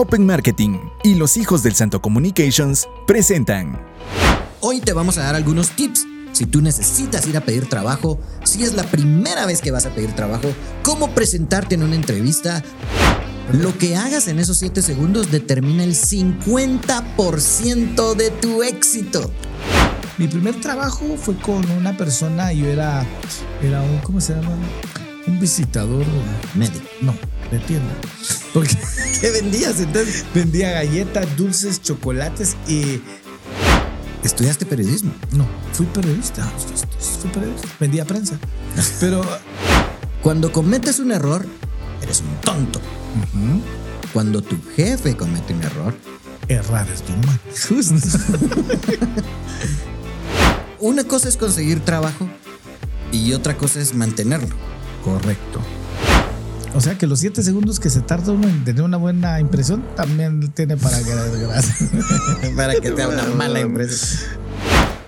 Open Marketing y los hijos del Santo Communications presentan. Hoy te vamos a dar algunos tips. Si tú necesitas ir a pedir trabajo, si es la primera vez que vas a pedir trabajo, cómo presentarte en una entrevista. Lo que hagas en esos 7 segundos determina el 50% de tu éxito. Mi primer trabajo fue con una persona, yo era, era un, ¿cómo se llama? Un visitador. Médico. No, de tienda. Porque ¿Qué vendías entonces? vendía galletas, dulces, chocolates y. ¿Estudiaste periodismo? No, fui periodista. Fui periodista. Vendía prensa. Pero. Cuando cometes un error, eres un tonto. Cuando tu jefe comete un error, errar es normal. una cosa es conseguir trabajo y otra cosa es mantenerlo. Correcto. O sea que los siete segundos que se tarda uno en tener una buena impresión también tiene para que. Para que sea una mala empresa.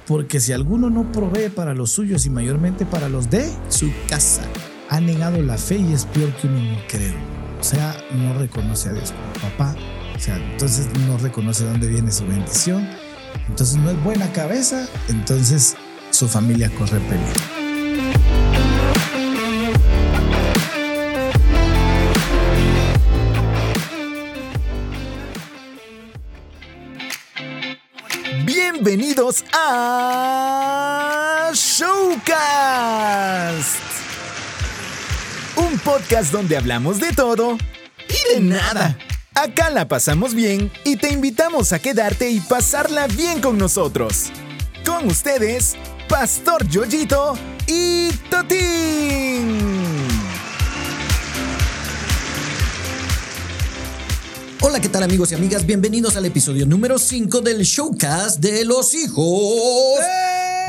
Porque si alguno no provee para los suyos y mayormente para los de, Su casa. ha negado la fe y es peor que un incrédulo. O sea, no reconoce a Dios como papá. O sea, entonces no reconoce dónde viene su bendición. Entonces no es buena cabeza. Entonces su familia corre peligro. Bienvenidos a Showcast. Un podcast donde hablamos de todo y de nada. Acá la pasamos bien y te invitamos a quedarte y pasarla bien con nosotros. Con ustedes, Pastor Yoyito y Totín. Hola, ¿qué tal amigos y amigas? Bienvenidos al episodio número 5 del showcast de los hijos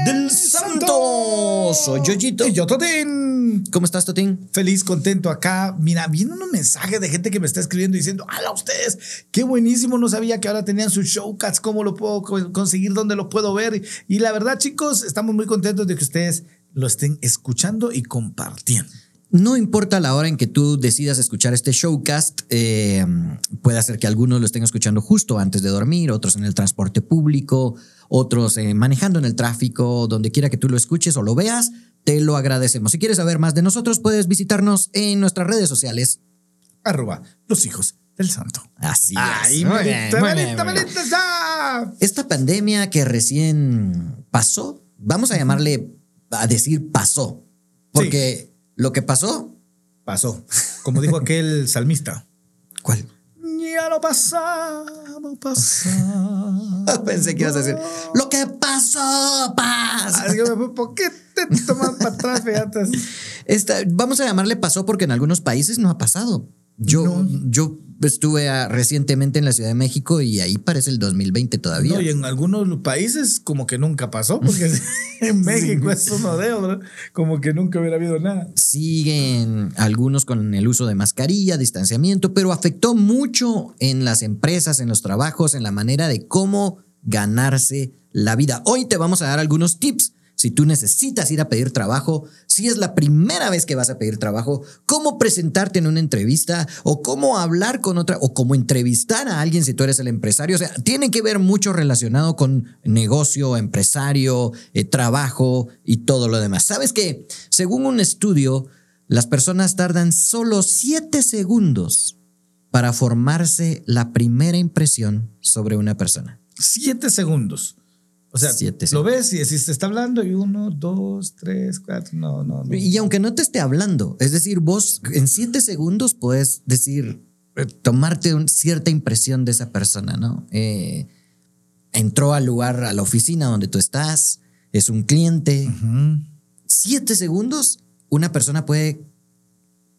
del santo. Soy Yoyito. Y yo, Totín. ¿Cómo estás, Totín? Feliz, contento acá. Mira, vienen unos mensajes de gente que me está escribiendo diciendo, ¡Hala, ustedes! ¡Qué buenísimo! No sabía que ahora tenían sus showcats. ¿Cómo lo puedo co- conseguir? ¿Dónde lo puedo ver? Y la verdad, chicos, estamos muy contentos de que ustedes lo estén escuchando y compartiendo. No importa la hora en que tú decidas escuchar este showcast, eh, puede ser que algunos lo estén escuchando justo antes de dormir, otros en el transporte público, otros eh, manejando en el tráfico, donde quiera que tú lo escuches o lo veas, te lo agradecemos. Si quieres saber más de nosotros, puedes visitarnos en nuestras redes sociales. Arroba los hijos del santo. Así ¡Ay, es. Muy bien, muy bien, Melita, muy bien. Melita, ya! Esta pandemia que recién pasó, vamos a llamarle, a decir pasó, porque lo que pasó, Pasó. Como dijo aquel salmista. ¿cuál? Ya lo pasado, pasado. Pensé que ibas a decir, lo que pasó. Así que, ¿Por qué te toman para atrás? Esta, vamos a llamarle pasó porque en algunos países no ha pasado. Yo, No. yo estuve ah, recientemente en la Ciudad de México y ahí parece el 2020 todavía. No, y en algunos países como que nunca pasó, porque en México es uno de ellos, como que nunca hubiera habido nada. Siguen algunos con el uso de mascarilla, distanciamiento, pero afectó mucho en las empresas, en los trabajos, en la manera de cómo ganarse la vida. Hoy te vamos a dar algunos tips. Si tú necesitas ir a pedir trabajo, si es la primera vez que vas a pedir trabajo, cómo presentarte en una entrevista o cómo hablar con otra o cómo entrevistar a alguien si tú eres el empresario. O sea, tiene que ver mucho relacionado con negocio, empresario, eh, trabajo y todo lo demás. ¿Sabes que Según un estudio, las personas tardan solo 7 segundos para formarse la primera impresión sobre una persona. Siete segundos. O sea, Siete lo ves y decís, te está hablando y uno, dos, tres, cuatro, no, no, no. Y aunque no te esté hablando, es decir, vos en siete segundos puedes decir, eh, tomarte un- cierta impresión de esa persona, ¿no? Eh, entró al lugar, a la oficina donde tú estás, es un cliente. Siete segundos, una persona puede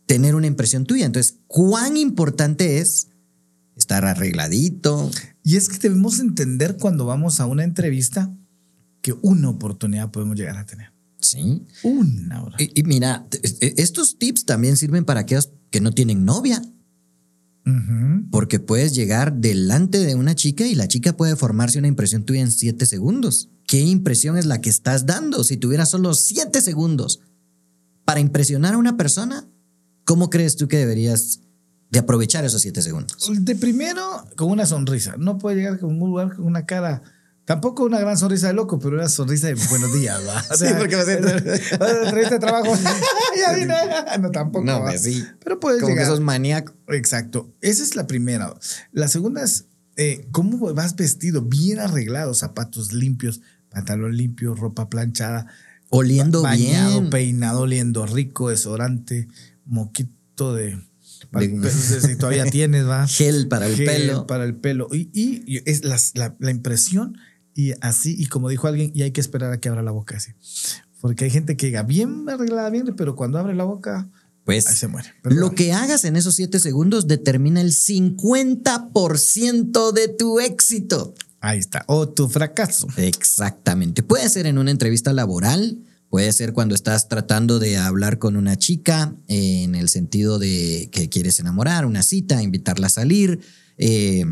tener una impresión tuya. Entonces, ¿cuán importante es estar arregladito? Y es que debemos entender cuando vamos a una entrevista que una oportunidad podemos llegar a tener. Sí. Una hora. Y, y mira, e- estos tips también sirven para aquellos que no tienen novia. Porque puedes llegar delante de una chica y la chica puede formarse una impresión tuya en siete segundos. ¿Qué impresión es la que estás dando si tuvieras solo siete segundos para impresionar a una persona? ¿Cómo crees tú que deberías de aprovechar esos siete segundos? De primero, con una sonrisa. No puede llegar con un lugar con una cara. Tampoco una gran sonrisa de loco, pero una sonrisa de buenos días, ¿va? O Sí, porque va a entrevista de trabajo. ya vine. No, tampoco. No, ¿va? pues sí. Pero puedes Como que llegar. sos maníaco. Exacto. Esa es la primera. La segunda es eh, cómo vas vestido, bien arreglado, zapatos limpios, pantalón limpio, ropa planchada, Oliendo bañado, bien. peinado, oliendo rico, desodorante, moquito de. Si todavía tienes, va. Gel para el Gel pelo. Para el pelo. Y, y- y es la, la impresión, y así, y como dijo alguien, y hay que esperar a que abra la boca así. Porque hay gente que llega bien arreglada, bien, pero cuando abre la boca, Pues ahí se muere. Pero lo bueno. que hagas en esos siete segundos determina el 50% de tu éxito. Ahí está. O tu fracaso. Exactamente. Puede ser en una entrevista laboral, puede ser cuando estás tratando de hablar con una chica eh, en el sentido de que quieres enamorar, una cita, invitarla a salir. eh,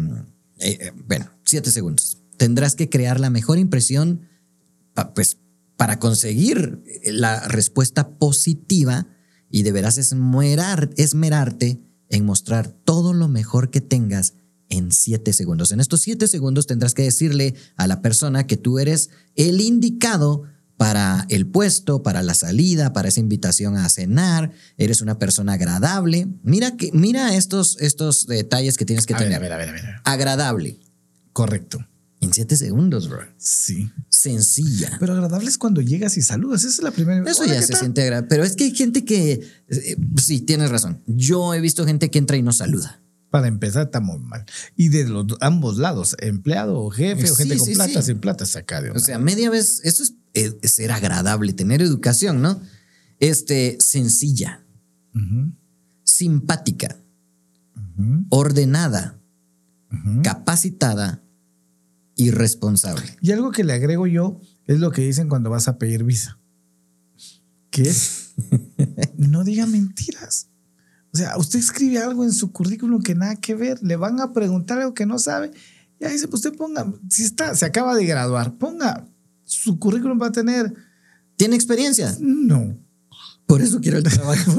eh, bueno, siete segundos. Tendrás que crear la mejor impresión, pues, para conseguir la respuesta positiva y deberás esmerar- esmerarte en mostrar todo lo mejor que tengas en siete segundos. En estos siete segundos tendrás que decirle a la persona que tú eres el indicado para el puesto, para la salida, para esa invitación a cenar. Eres una persona agradable. Mira que mira estos estos detalles que tienes que A ver, tener. a ver, a ver, a ver. Agradable. Correcto. En siete segundos, bro. Sí. Sencilla. Pero agradable es cuando llegas y saludas. Esa es la primera. Eso ya ¿qué se tal? siente agradable. Pero es que hay gente que. eh, sí, tienes razón. Yo he visto gente que entra y no saluda. Para empezar, está muy mal. Y de los ambos lados, empleado o jefe o Sí, gente con plata, sí. sin plata, saca de O sea, media vez. Eso es, eh, ser agradable, tener educación, ¿no? Este, sencilla, simpática, ordenada, capacitada y responsable. Y algo que le agrego yo es lo que dicen cuando vas a pedir visa. Que es, no diga mentiras. O sea, usted escribe algo en su currículum que nada que ver, le van a preguntar algo que no sabe. Y ahí dice, pues usted ponga, si está, se acaba de graduar, ponga, su currículum va a tener, ¿Tiene experiencia? no. Por eso quiero el trabajo.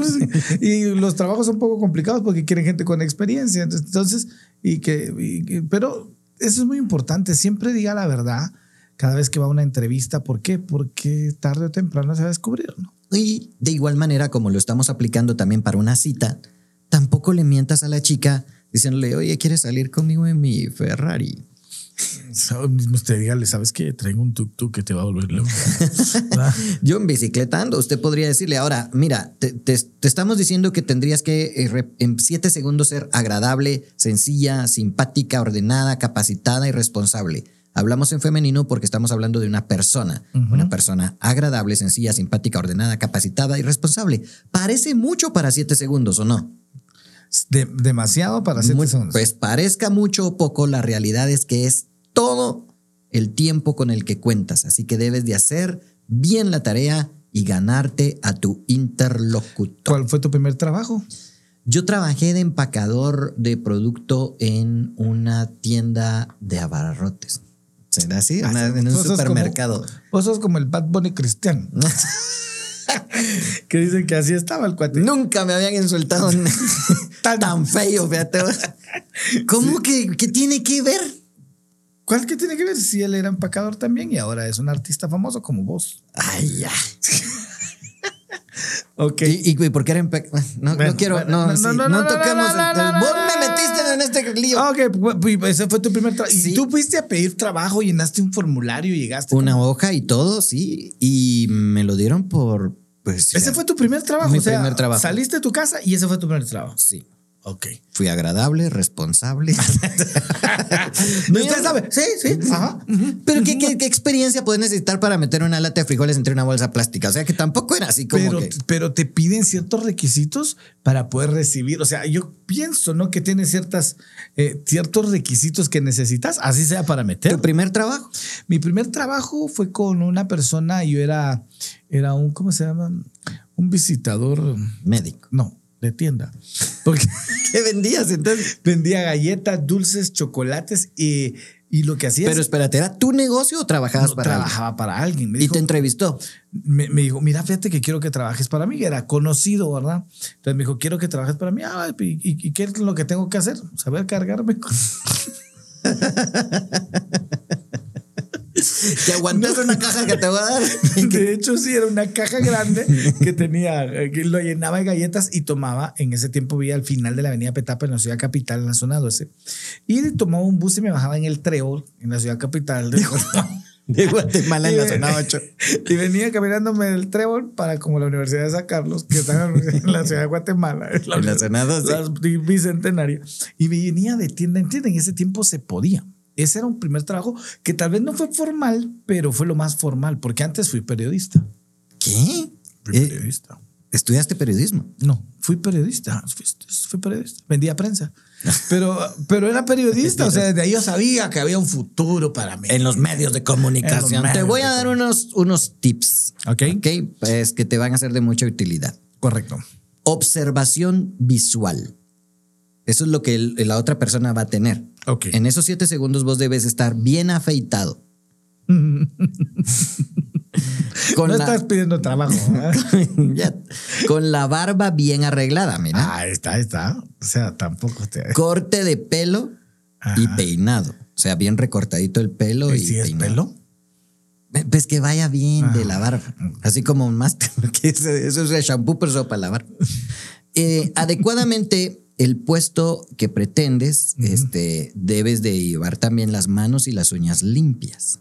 y los trabajos son un poco complicados porque quieren gente con experiencia. Entonces, y que, y pero eso es muy importante. Siempre diga la verdad cada vez que va a una entrevista. ¿Por qué? Porque tarde o temprano se va a descubrir, ¿no? Y de igual manera, como lo estamos aplicando también para una cita, tampoco le mientas a la chica diciéndole, oye, ¿quieres salir conmigo en mi Ferrari? Mismo usted dígale, ¿sabes qué? Traigo un tuk-tuk que te va a volver loco. ¿Va? Yo en bicicleta ando, usted podría decirle, ahora, mira, te, te- te estamos diciendo que tendrías que eh, en siete segundos ser agradable, sencilla, simpática, ordenada, capacitada y responsable. Hablamos en femenino porque estamos hablando de una persona, una persona agradable, sencilla, simpática, ordenada, capacitada y responsable. Parece mucho para siete segundos, ¿o no? De- demasiado para segundos. Pues parezca mucho o poco, la realidad es que es todo el tiempo con el que cuentas. Así que debes de hacer bien la tarea y ganarte a tu interlocutor. ¿Cuál fue tu primer trabajo? Yo trabajé de empacador de producto en una tienda de abarrotes. ¿Será así? Una- en un sos como- supermercado. Vos sos como el Bad Bunny cristiano. que dicen que así estaba el cuate. Nunca me habían insultado tan, tan feo, fíjate. ¿Cómo que, que tiene que ver? ¿Cuál que tiene que ver si él era empacador también y ahora es un artista famoso como vos? Ay, ya. Ok. ¿Y, y por qué era No, Bueno, no quiero, bueno, no, no, sí, no, no, no, no, toquemos. no, no, el- no, no, Vos me metiste en este lío. Ok, pues, ese fue tu primer trabajo. Sí. Y tú fuiste a pedir trabajo, llenaste un formulario, llegaste. Una como- hoja y todo, sí. Y me lo dieron por. Pues. Ese ya. fue tu primer trabajo. Mi o sea, primer trabajo. Saliste de tu casa y ese fue tu primer trabajo. Sí. Ok. Fui agradable, responsable. ¿Y usted sabe? Sí, sí. Ajá. Pero ¿qué, qué, qué experiencia puedes necesitar para meter una lata de frijoles entre una bolsa plástica? O sea que tampoco era así como Pero, que. pero te piden ciertos requisitos para poder recibir. O sea, yo pienso, ¿no? Que tiene ciertas, eh, ciertos requisitos que necesitas, así sea para meter. ¿Tu primer trabajo? Mi primer trabajo fue con una persona, yo era, era un, ¿cómo se llama? Un visitador, Médico. no, de tienda. Porque ¿Qué vendías entonces? vendía galletas, dulces, chocolates y, Y lo que hacía Pero es, espérate, ¿era tu negocio o trabajabas no, para alguien? trabajaba para alguien. Me Y te entrevistó. me, me dijo, mira, fíjate que quiero que trabajes para mí. Era conocido, ¿verdad? Entonces me dijo, quiero que trabajes para mí. Ah, ¿y, y- y qué es lo que tengo que hacer? Saber cargarme. Que aguantas una caja que te voy a dar. De hecho, sí, era una caja grande que tenía, que lo llenaba de galletas y tomaba, en ese tiempo vivía al final de la avenida Petapa en la ciudad capital, en la zona 12. Y tomaba un bus y me bajaba en el Trébol, en la ciudad capital. De De Guatemala en la zona ven- 8. Y venía caminándome del Trébol para como la Universidad de San Carlos, que está en la ciudad de Guatemala. en En la zona 12. la bicentenaria. Y venía de tienda en tienda. En ese tiempo se podía. Ese era un primer trabajo que tal vez no fue formal, pero fue lo más formal, porque antes fui periodista. ¿Qué? Fui Eh, periodista. ¿Estudiaste periodismo? No, fui periodista. Fui, fui periodista. Vendía prensa. Pero, pero era periodista. o sea, desde ahí yo sabía que había un futuro para mí. En los medios de comunicación. Te voy a dar unos, unos tips. Ok. Ok, pues que te van a ser de mucha utilidad. Correcto. Observación visual. Eso es lo que el- la otra persona va a tener. Ok. En esos siete segundos vos debes estar bien afeitado. con, no la, estás pidiendo trabajo. Ya. con la barba bien arreglada, mira. ah, está, está. O sea, tampoco te. Corte de pelo y peinado. O sea, bien recortadito el pelo ¿Y si es peinado. pelo? Pues que vaya bien de Ah. la barba. Así como más que ese- eso es el shampoo, pero eso para lavar. Eh, adecuadamente, el puesto que pretendes, este, debes de llevar también las manos y las uñas limpias.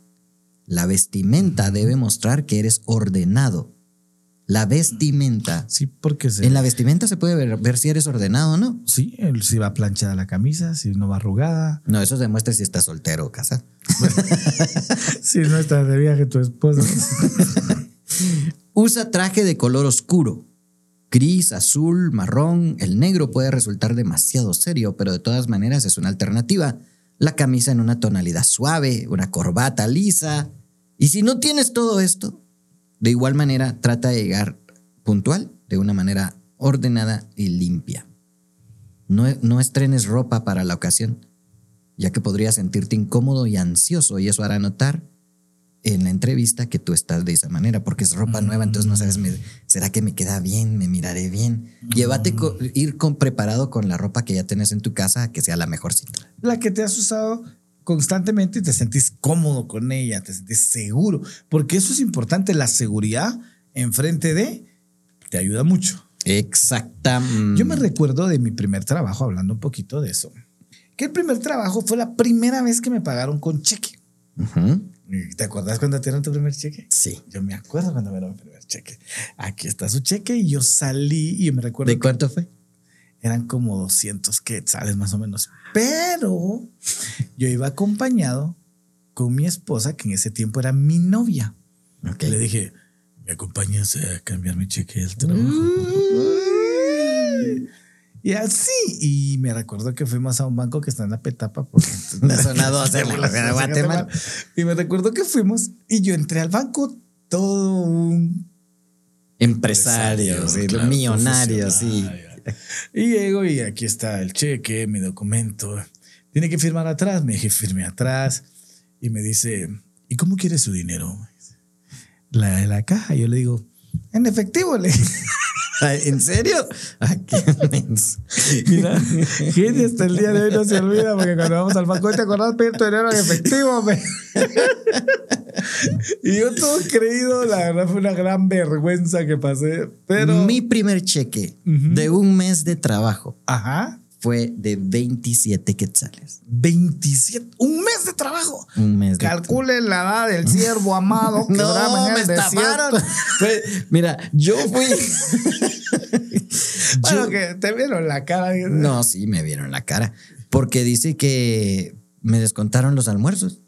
La vestimenta debe mostrar que eres ordenado. La vestimenta. Sí, porque se. En la vestimenta se puede ver, ver si eres ordenado o no. Sí, si va planchada la camisa, si no va arrugada, No, eso demuestra si estás soltero o casado. si no está de viaje tu esposa. Usa traje de color oscuro. Gris, azul, marrón. El negro puede resultar demasiado serio, pero de todas maneras es una alternativa. La camisa en una tonalidad suave, una corbata lisa. Y si no tienes todo esto, de igual manera trata de llegar puntual, de una manera ordenada y limpia. No, no estrenes ropa para la ocasión, ya que podrías sentirte incómodo y ansioso y eso hará notar en la entrevista que tú estás de esa manera, porque es ropa nueva, entonces no sabes, me- ¿será que me queda bien? ¿Me miraré bien? Llévate, co- ir con, preparado con la ropa que ya tenés en tu casa, que sea la mejorcita. la que te has usado constantemente y te sentís cómodo con ella, te sentís seguro, porque eso es importante, la seguridad enfrente de te ayuda mucho. Exacta. Yo me recuerdo de mi primer trabajo, hablando un poquito de eso, que el primer trabajo fue la primera vez que me pagaron con cheque. Ujú. ¿Te acuerdas cuando te dieron tu primer cheque? Sí. Yo me acuerdo cuando me dieron mi primer cheque. Aquí está su cheque y yo salí y me recuerdo ¿De cuánto fue? eran como 200 quetzales más o menos. Pero yo iba acompañado con mi esposa, que en ese tiempo era mi novia. Ok. Le dije, ¿me acompañas a cambiar mi cheque del trabajo? Y así, y me recuerdo que fuimos a un banco que está en la Petapa. Porque La zona 12 de la ciudad de Guatemala. Y me recuerdo que fuimos y yo entré al banco todo un Empresario, sí, claro, millonario, sí. Y llego y aquí está el cheque, mi documento. Tiene que firmar atrás. Me dije, firme atrás. Y me dice, ¿y cómo quiere su dinero? La de la caja. Yo le digo, en efectivo. Le dije. ¿En serio? Menso. Mira, gente hasta el día de hoy no se olvida porque cuando vamos al banco, ¿te acordás pedir tu dinero en efectivo? me? y yo todo creído, la verdad fue una gran vergüenza que pasé. Pero, Mi primer cheque de un mes de trabajo ajá, fue de 27 quetzales. 27, un mes de trabajo. Un mes de Calcule la edad del siervo amado que en No, el me estafaron. Mira, yo fui. Bueno, Yo- que te vieron la cara. No, sí, me vieron la cara. Porque dice que me descontaron los almuerzos.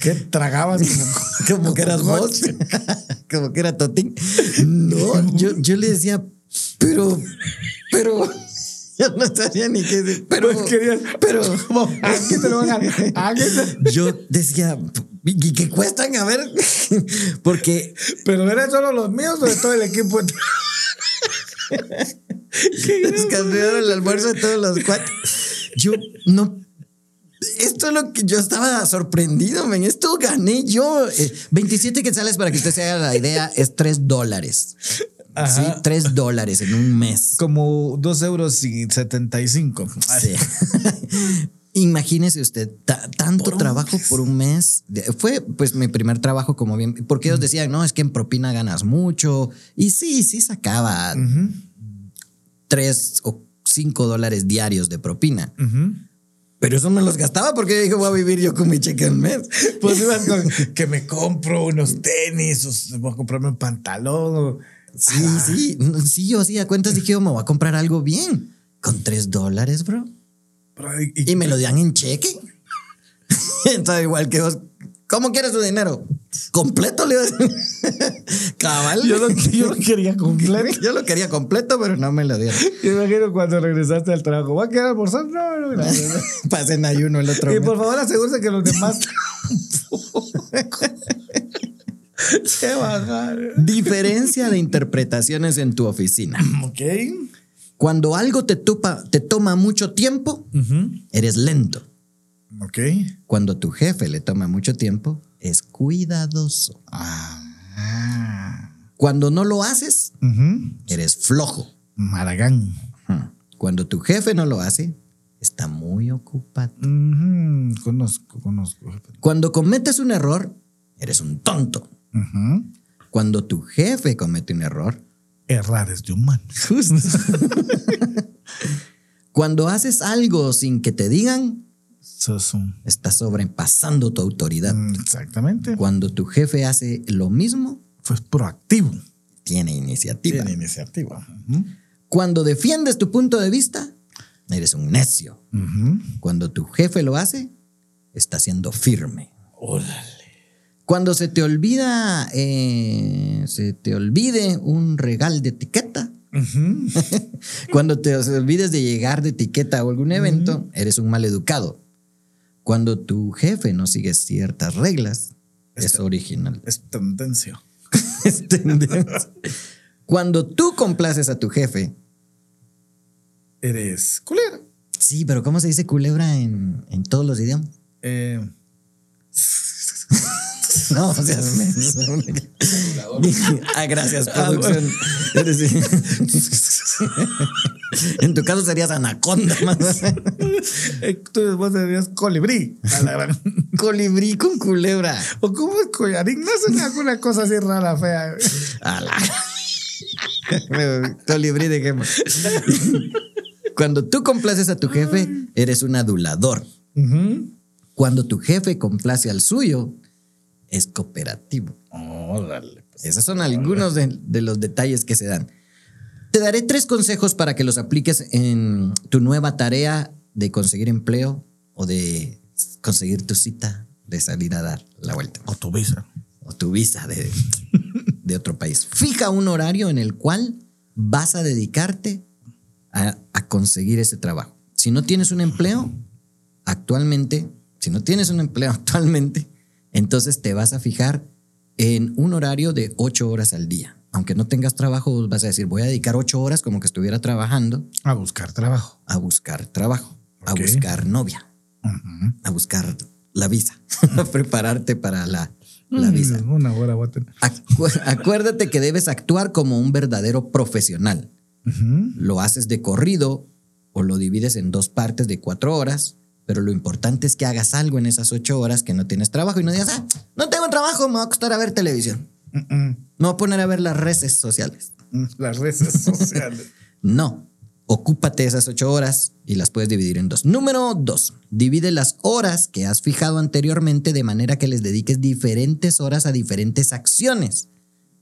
Que tragabas como, Como que eras vos. Como que era Totín. No, yo, yo le decía, pero, pero. Yo no sabía ni qué decir. Pero, Pues querías- pero. Aquí te lo van a. Aquí te- Yo decía, ¿y qué cuestan? A ver. Porque Pero eran solo los míos o de todo el equipo. les cambiaron el almuerzo de todos los cuatro. Yo no. Esto es lo que yo estaba sorprendido, men. Esto gané yo. Eh, 27 quetzales, para que usted se haga la idea, es 3 dólares. Sí, 3 dólares en un mes. Como 2 euros y 75. Sí. Imagínese usted, ta- tanto Por trabajo por un mes. Fue pues mi primer trabajo como bien, porque ellos decían, no, es que en propina ganas mucho. Y sí, sí sacaba tres o cinco dólares diarios de propina. Pero eso me los gastaba porque dije, voy a vivir yo con mi cheque al mes. Pues ibas con que me compro unos tenis, o voy a comprarme un pantalón. o- Sí, sí, sí, yo sí, a cuentas dije, yo me voy a comprar algo bien. Con tres dólares, bro. Y, Y me lo dan en cheque. Entonces, igual que vos, ¿cómo quieres su dinero? Completo, le. Cabal. yo, lo, yo lo quería completo. Yo lo quería completo, pero no me lo dieron. Yo imagino cuando regresaste al trabajo. ¿Va a quedar almorzar? No, no, no. Pasé en ayuno el otro Y mes. por favor, asegúrese que los demás. Se bajar. Diferencia de interpretaciones en tu oficina. Ok. Cuando algo te, tupa- te toma mucho tiempo, eres lento. Ok. Cuando tu jefe le toma mucho tiempo, es cuidadoso. Ah. Cuando no lo haces, eres flojo. Maragán. Cuando tu jefe no lo hace, está muy ocupado. Conozco. Cuando cometes un error, eres un tonto. Cuando tu jefe comete un error, Errar es de humano. cuando haces algo sin que te digan, Sos un- estás sobrepasando tu autoridad. Mm, Exactamente. Cuando tu jefe hace lo mismo, Pues proactivo. tiene iniciativa. Tiene iniciativa. Cuando defiendes tu punto de vista, eres un necio. Cuando tu jefe lo hace, está siendo firme. Órale. Cuando se te olvida, eh, se te olvide un regal de etiqueta, cuando te olvides de llegar de etiqueta o algún evento, eres un mal educado. Cuando tu jefe no sigue ciertas reglas, es original. Es tendencia. Es tendencia. Cuando tú complaces a tu jefe, Eres culera. sí, pero ¿cómo se dice culebra en, en todos los idiomas? Eh, No, o sea, me- ah, gracias, producción. Eres- en tu caso serías anaconda, más eh, tú vos serías colibrí. colibrí con culebra. ¿O cómo es collarín? No es una, una cosa así rara, fea. A la- colibrí de qué Cuando tú complaces a tu jefe, eres un adulador. Cuando tu jefe complace al suyo, es cooperativo. Órale. pues. Esos son algunos de, de los detalles que se dan. Te daré tres consejos para que los apliques en tu nueva tarea de conseguir empleo o de conseguir tu cita de salir a dar la vuelta O tu visa. o tu visa de, de otro país. Fija un horario en el cual vas a dedicarte a, a conseguir ese trabajo. Si no tienes un empleo actualmente, si no tienes un empleo actualmente, entonces te vas a fijar en un horario de ocho horas al día. Aunque no tengas trabajo, vas a decir, voy a dedicar ocho horas como que estuviera trabajando A buscar trabajo. a buscar trabajo, a buscar novia, a buscar la visa, a prepararte para la, la visa. Mm, Una hora voy a tener. Acu- acuérdate que debes actuar como un verdadero profesional. Lo haces de corrido o lo divides en dos partes de cuatro horas, pero lo importante es que hagas algo en esas ocho horas que no tienes trabajo y no digas, ah, no tengo trabajo, me voy a acostar a ver televisión. Mm, Me voy a poner a ver las redes sociales. mm. Las redes sociales. No. Ocúpate esas ocho horas y las puedes dividir en dos. Número dos, divide las horas que has fijado anteriormente de manera que les dediques diferentes horas a diferentes acciones.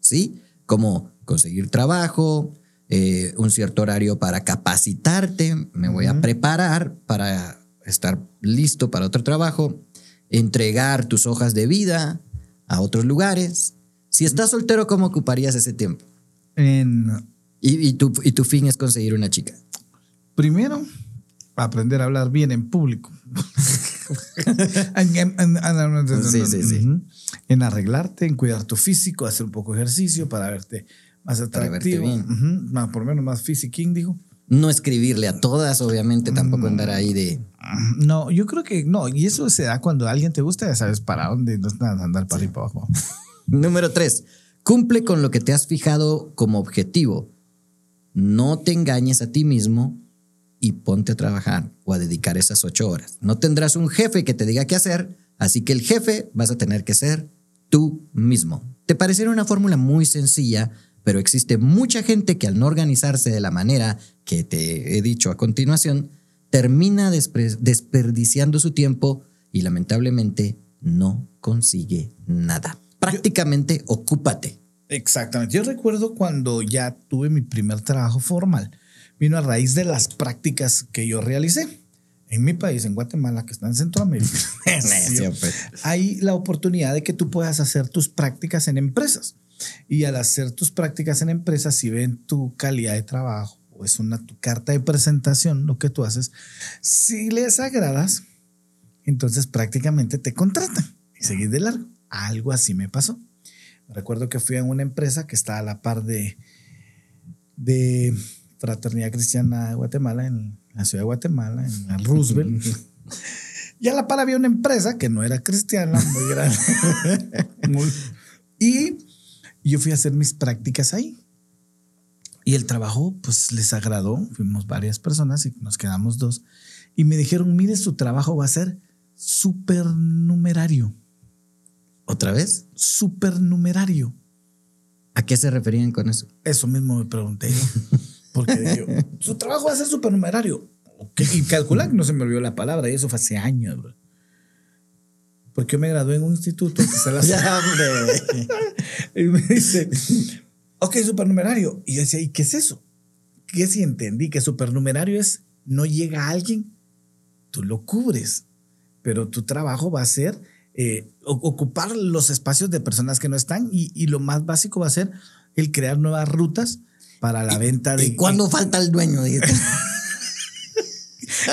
¿Sí? Como conseguir trabajo, eh, un cierto horario para capacitarte, me voy a preparar para estar listo para otro trabajo, entregar tus hojas de vida a otros lugares. Si estás soltero, ¿cómo ocuparías ese tiempo? En, Y, y tu, y tu fin es conseguir una chica. primero, aprender a hablar bien en público. Sí, sí, sí. En arreglarte, en cuidar tu físico, hacer un poco de ejercicio para verte más Para verte atractivo. Más, por lo menos más fisiquín, digo. No escribirle a todas, obviamente, tampoco andar ahí de. No, yo creo que no. Y eso se da cuando alguien te gusta, ya sabes para dónde, no es nada andar para arriba y para abajo. Número tres, cumple con lo que te has fijado como objetivo. No te engañes a ti mismo y ponte a trabajar o a dedicar esas ocho horas. No tendrás un jefe que te diga qué hacer, así que el jefe vas a tener que ser tú mismo. Te parecerá una fórmula muy sencilla, pero existe mucha gente que al no organizarse de la manera que te he dicho a continuación, termina desperdiciando su tiempo y lamentablemente no consigue nada. Prácticamente ocúpate. Exactamente. Yo recuerdo cuando ya tuve mi primer trabajo formal vino a raíz de las prácticas que yo realicé. En mi país, en Guatemala, que está en Centroamérica, pues. hay la oportunidad de que tú puedas hacer tus prácticas en empresas. Y al hacer tus prácticas en empresas, si ven tu calidad de trabajo o es una tu carta de presentación, lo que tú haces, si les agradas, entonces prácticamente te contratan y seguir de largo. Algo así me pasó. Recuerdo que fui a una empresa que está a la par de, de Fraternidad Cristiana de Guatemala, en la ciudad de Guatemala, en el Roosevelt. y a la par había una empresa que no era cristiana, muy grande. y yo fui a hacer mis prácticas ahí. Y el trabajo, pues les agradó. Fuimos varias personas y nos quedamos dos. Y me dijeron, mire, su trabajo va a ser supernumerario. ¿Otra vez? Supernumerario. ¿A qué se referían con eso? Eso mismo me pregunté yo. Porque yo, su trabajo va a ser supernumerario. Y calcular que no se me olvidó la palabra, y eso fue hace años, bro. Porque yo me gradué en un instituto que se Y me dice, ok, supernumerario. Y yo decía, ¿y qué es eso? ¿Qué si entendí? Que supernumerario es no llega alguien, tú lo cubres. Pero tu trabajo va a ser eh, ocupar los espacios de personas que no están y, y, lo más básico va a ser el crear nuevas rutas para la venta de... ¿Y cuándo falta el dueño?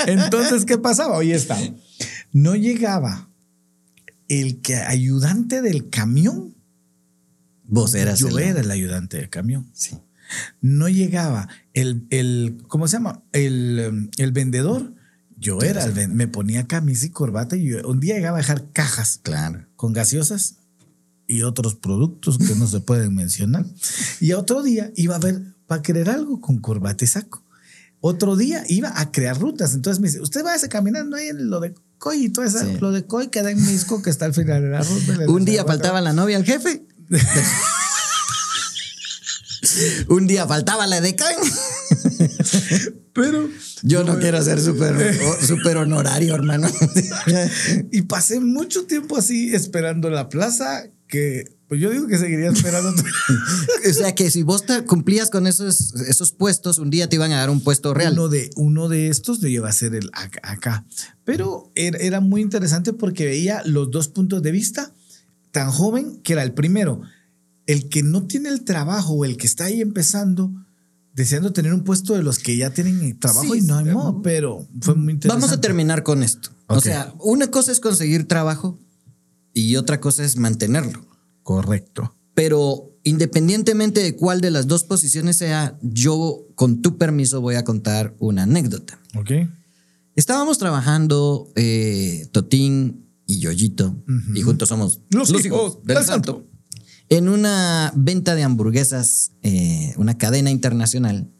Entonces, ¿qué pasaba? Hoy está. No llegaba el que ayudante del camión. Vos eras Yo era el ayudante del camión. Sí. No llegaba el, el ¿cómo se llama? El, el vendedor. Yo era el me ponía camisa y corbata y un día llegaba a dejar cajas claro. con gaseosas y otros productos que no se pueden mencionar. Y otro día iba a ver para querer algo con corbata y saco. Otro día iba a crear rutas. Entonces me dice, usted va a caminando ahí en lo de Coy y todo eso. Lo de Coy queda en Misco, que está al final de la ruta. Un día faltaba la novia al jefe. Un día faltaba la de Coy. Pero yo no, quiero ser súper super honorario, hermano. y pasé mucho tiempo así esperando la plaza que pues yo digo que seguiría esperando. o sea que si vos te cumplías con esos, esos puestos, un día te iban a dar un puesto real. Uno de, uno de estos te iba a ser el acá. Pero era, muy interesante porque veía los dos puntos de vista. Tan joven que era el primero. El que no tiene el trabajo o el que está ahí empezando, deseando tener un puesto de los que ya tienen trabajo y no hay modo, pero fue muy interesante. Vamos a terminar con esto. O sea, una cosa es conseguir trabajo y otra cosa es mantenerlo. Correcto. Pero independientemente de cuál de las dos posiciones sea, yo con tu permiso voy a contar una anécdota. Ok. Estábamos trabajando eh, Totín y Yoyito, y juntos somos los, hijos, del, santo. en una venta de hamburguesas, eh, una cadena internacional.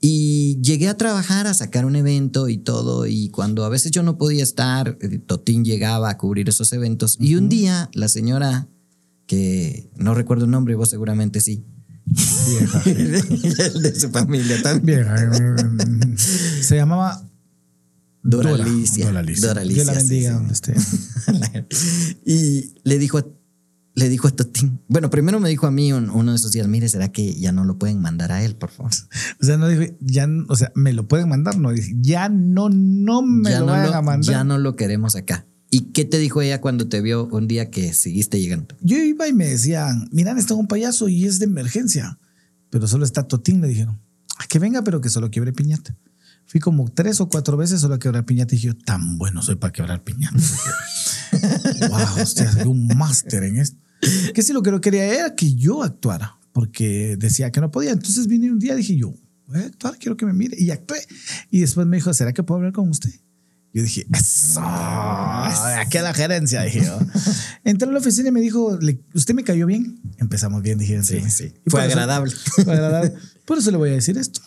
Y llegué a trabajar, a sacar un evento y todo, y cuando a veces yo no podía estar, eh, Totín llegaba a cubrir esos eventos. Y un día la señora que no recuerdo el nombre, vos seguramente sí. Vieja. el de su familia también. Vieja. Se llamaba Doralicia. Doralicia. Doralicia. Dios la bendiga donde esté. y le dijo, le dijo a Totín. Bueno, primero me dijo a mí uno de esos días, mire, ¿será que ya no lo pueden mandar a él, por favor? O sea, no dije, ya, o sea, me lo pueden mandar, no, dije, ya no, no me lo van a mandar. Ya no lo queremos acá. ¿Y qué te dijo ella cuando te vio un día que seguiste llegando? Yo iba y me decían, miran, está un payaso y es de emergencia, pero solo está Totín, le dijeron. A que venga, pero que solo quiebre piñata. Fui como tres o cuatro veces solo a quebrar piñata y dije, tan bueno soy para quebrar piñata. wow, usted un máster en esto. Que si lo que no quería era que yo actuara, porque decía que no podía. Entonces vine un día y dije yo, voy a actuar, quiero que me mire. Y actué. Y después me dijo, ¿será que puedo hablar con usted? Yo dije, eso, aquí a la gerencia, dije yo. Entré a la oficina y me dijo, ¿usted me cayó bien? Empezamos bien, dije. Sí, sí. Fue agradable. fue agradable. Por eso le voy a decir esto.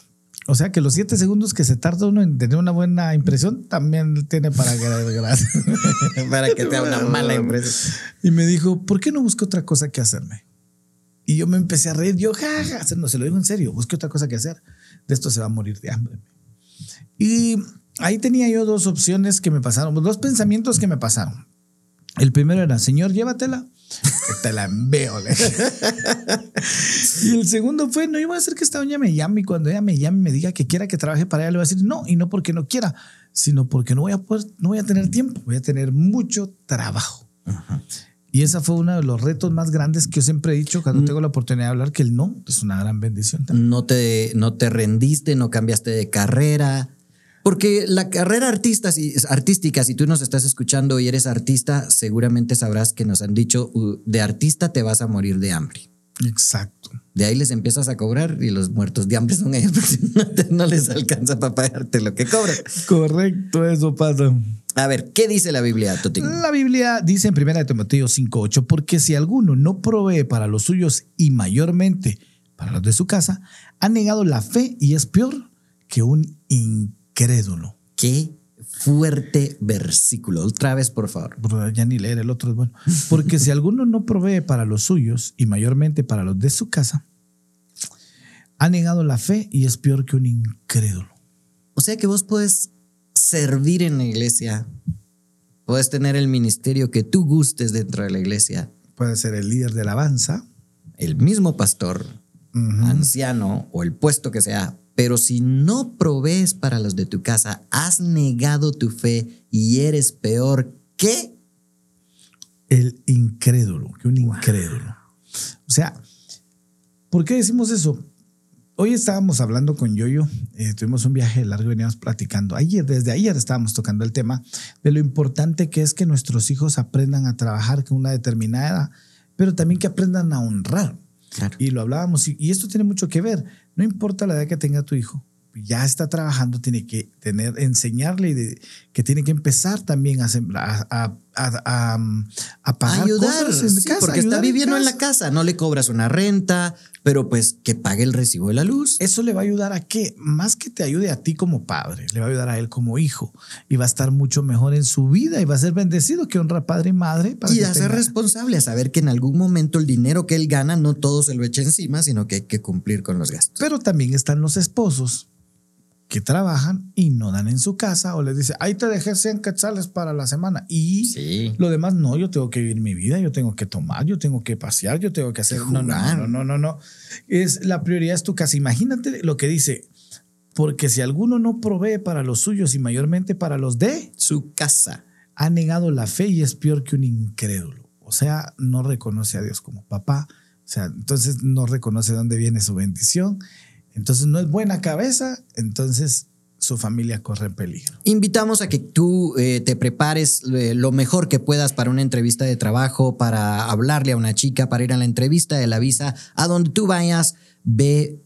O sea que los siete segundos que se tarda uno en tener una buena impresión también tiene para que, para que te haga una mala impresión. Y me dijo, ¿por qué no busco otra cosa que hacerme? Y yo me empecé a reír. Yo, jaja, no se lo digo en serio, busqué otra cosa que hacer. De esto se va a morir de hambre. Y ahí tenía yo dos opciones que me pasaron, dos pensamientos que me pasaron. El primero era, Señor, llévatela. Te la envío. y el segundo fue, no, yo voy a hacer que esta doña me llame y cuando ella me llame y me diga que quiera que trabaje para ella, le voy a decir no, y no porque no quiera, sino porque no voy a poder, no voy a tener tiempo, voy a tener mucho trabajo. Y ese fue uno de los retos más grandes que yo siempre he dicho cuando mm. tengo la oportunidad de hablar, que el no es una gran bendición. No te, no te rendiste, no cambiaste de carrera, porque la carrera artista, artística, si tú nos estás escuchando y eres artista, seguramente sabrás que nos han dicho, de artista te vas a morir de hambre. Exacto. De ahí les empiezas a cobrar y los muertos de hambre son ellos porque no, les alcanza para pagarte lo que cobran. Correcto, eso pasa. A ver, ¿qué dice la Biblia, Totín? La Biblia dice en 1 Timoteo 5:8, porque si alguno no provee para los suyos y mayormente para los de su casa, ha negado la fe y es peor que un crédulo. Qué fuerte versículo. Otra vez, por favor. Ya ni leer el otro es bueno. Porque si alguno no provee para los suyos y mayormente para los de su casa, ha negado la fe y es peor que un incrédulo. O sea que vos puedes servir en la iglesia, puedes tener el ministerio que tú gustes dentro de la iglesia. Puedes ser el líder de alabanza. El mismo pastor, anciano o el puesto que sea, pero si no provees para los de tu casa, has negado tu fe y eres peor que el incrédulo, que un incrédulo. O sea, ¿por qué decimos eso? Hoy estábamos hablando con Yoyo, eh, tuvimos un viaje largo y veníamos platicando. Ayer, desde ayer estábamos tocando el tema de lo importante que es que nuestros hijos aprendan a trabajar con una determinada edad, pero también que aprendan a honrar. Y lo hablábamos, y, esto tiene mucho que ver. No importa la edad que tenga tu hijo, ya está trabajando, tiene que tener, enseñarle que tiene que empezar también a, a, a, a, pagar ayudar, cosas en casa, porque está viviendo en, la casa, no le cobras una renta, pero pues que pague el recibo de la luz. Eso le va a ayudar a que, más que te ayude a ti como padre, le va a ayudar a él como hijo y va a estar mucho mejor en su vida y va a ser bendecido que honra padre y madre. y a ser responsable, a saber que en algún momento el dinero que él gana no todo se lo echa encima, sino que hay que cumplir con los gastos. Pero también están los esposos que trabajan y no dan en su casa o les dice, ahí te dejé 100 quetzales para la semana y lo demás no, yo tengo que vivir mi vida, yo tengo que tomar, yo tengo que pasear, yo tengo que hacer... No, no, no, no, no, Es, la prioridad es tu casa. Imagínate lo que dice, porque si alguno no provee para los suyos y mayormente para los de su casa, ha negado la fe y es peor que un incrédulo. O sea, no reconoce a Dios como papá. O sea, entonces no reconoce dónde viene su bendición entonces no es buena cabeza, entonces su familia corre peligro. Invitamos a que tú eh, te prepares eh, lo mejor que puedas para una entrevista de trabajo, para hablarle a una chica, para ir a la entrevista de la visa, a donde tú vayas, ve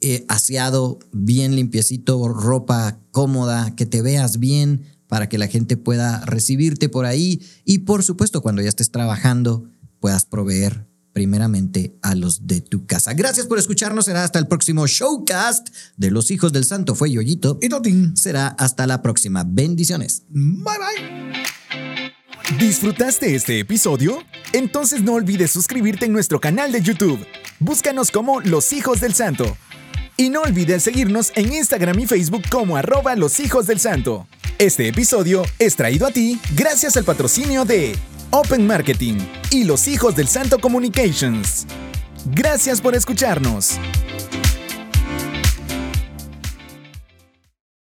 eh, aseado, bien limpiecito, ropa cómoda, que te veas bien para que la gente pueda recibirte por ahí y por supuesto cuando ya estés trabajando puedas proveer primeramente a los de tu casa. Gracias por escucharnos. Será hasta el próximo showcast de los hijos del santo. Fue Yoyito. Y Totín. Será hasta la próxima. Bendiciones. Bye bye. ¿Disfrutaste este episodio? Entonces no olvides suscribirte en nuestro canal de YouTube. Búscanos como Los Hijos del Santo. Y no olvides seguirnos en Instagram y Facebook como arroba los hijos del santo. Este episodio es traído a ti gracias al patrocinio de Open Marketing y los hijos del Santo Communications. Gracias por escucharnos.